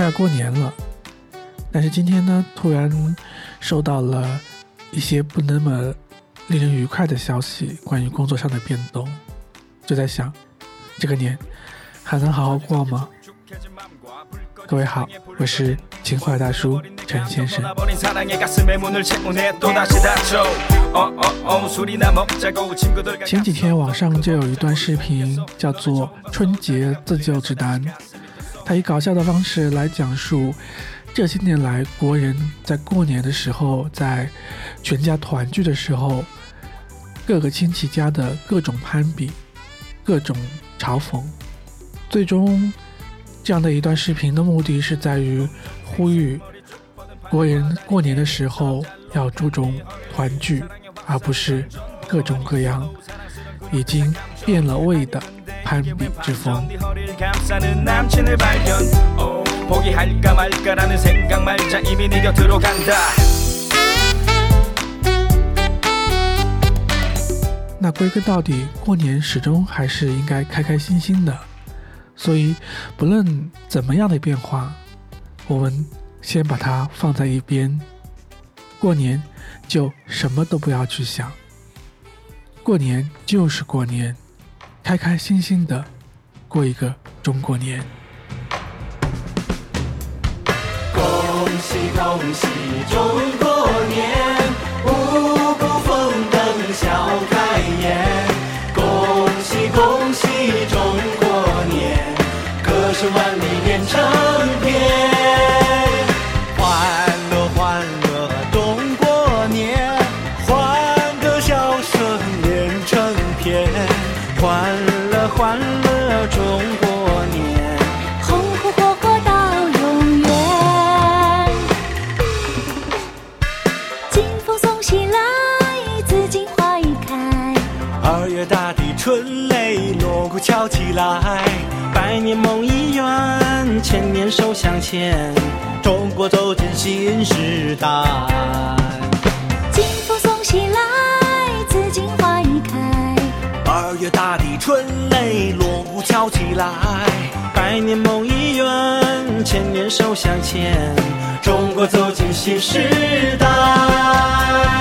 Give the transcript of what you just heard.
快过年了，但是今天呢，突然收到了一些不那么令人愉快的消息，关于工作上的变动，就在想，这个年还能好好过吗？各位好，我是情怀大叔陈先生。前几天网上就有一段视频，叫做《春节自救指南》，他以搞笑的方式来讲述这些年来国人在过年的时候，在全家团聚的时候，各个亲戚家的各种攀比、各种嘲讽，最终。这样的一段视频的目的是在于呼吁国人过年的时候要注重团聚，而不是各种各样已经变了味的攀比之风。那归根到底，过年始终还是应该开开心心的。所以，不论怎么样的变化，我们先把它放在一边。过年就什么都不要去想，过年就是过年，开开心心的过一个中国年。恭喜恭喜中国年，五谷丰登笑开颜。恭喜恭喜中国年，歌声。万里连成片，欢乐欢乐中国年，欢歌笑声连成片，欢乐欢乐中国年，红红火火到永远。金风送喜来，紫荆花已开，二月大地春雷锣鼓敲起来。百年梦已圆，千年手相牵，中国走进新时代。金风送喜来，来，百年梦已圆，千年手相牵，中国走进新时代。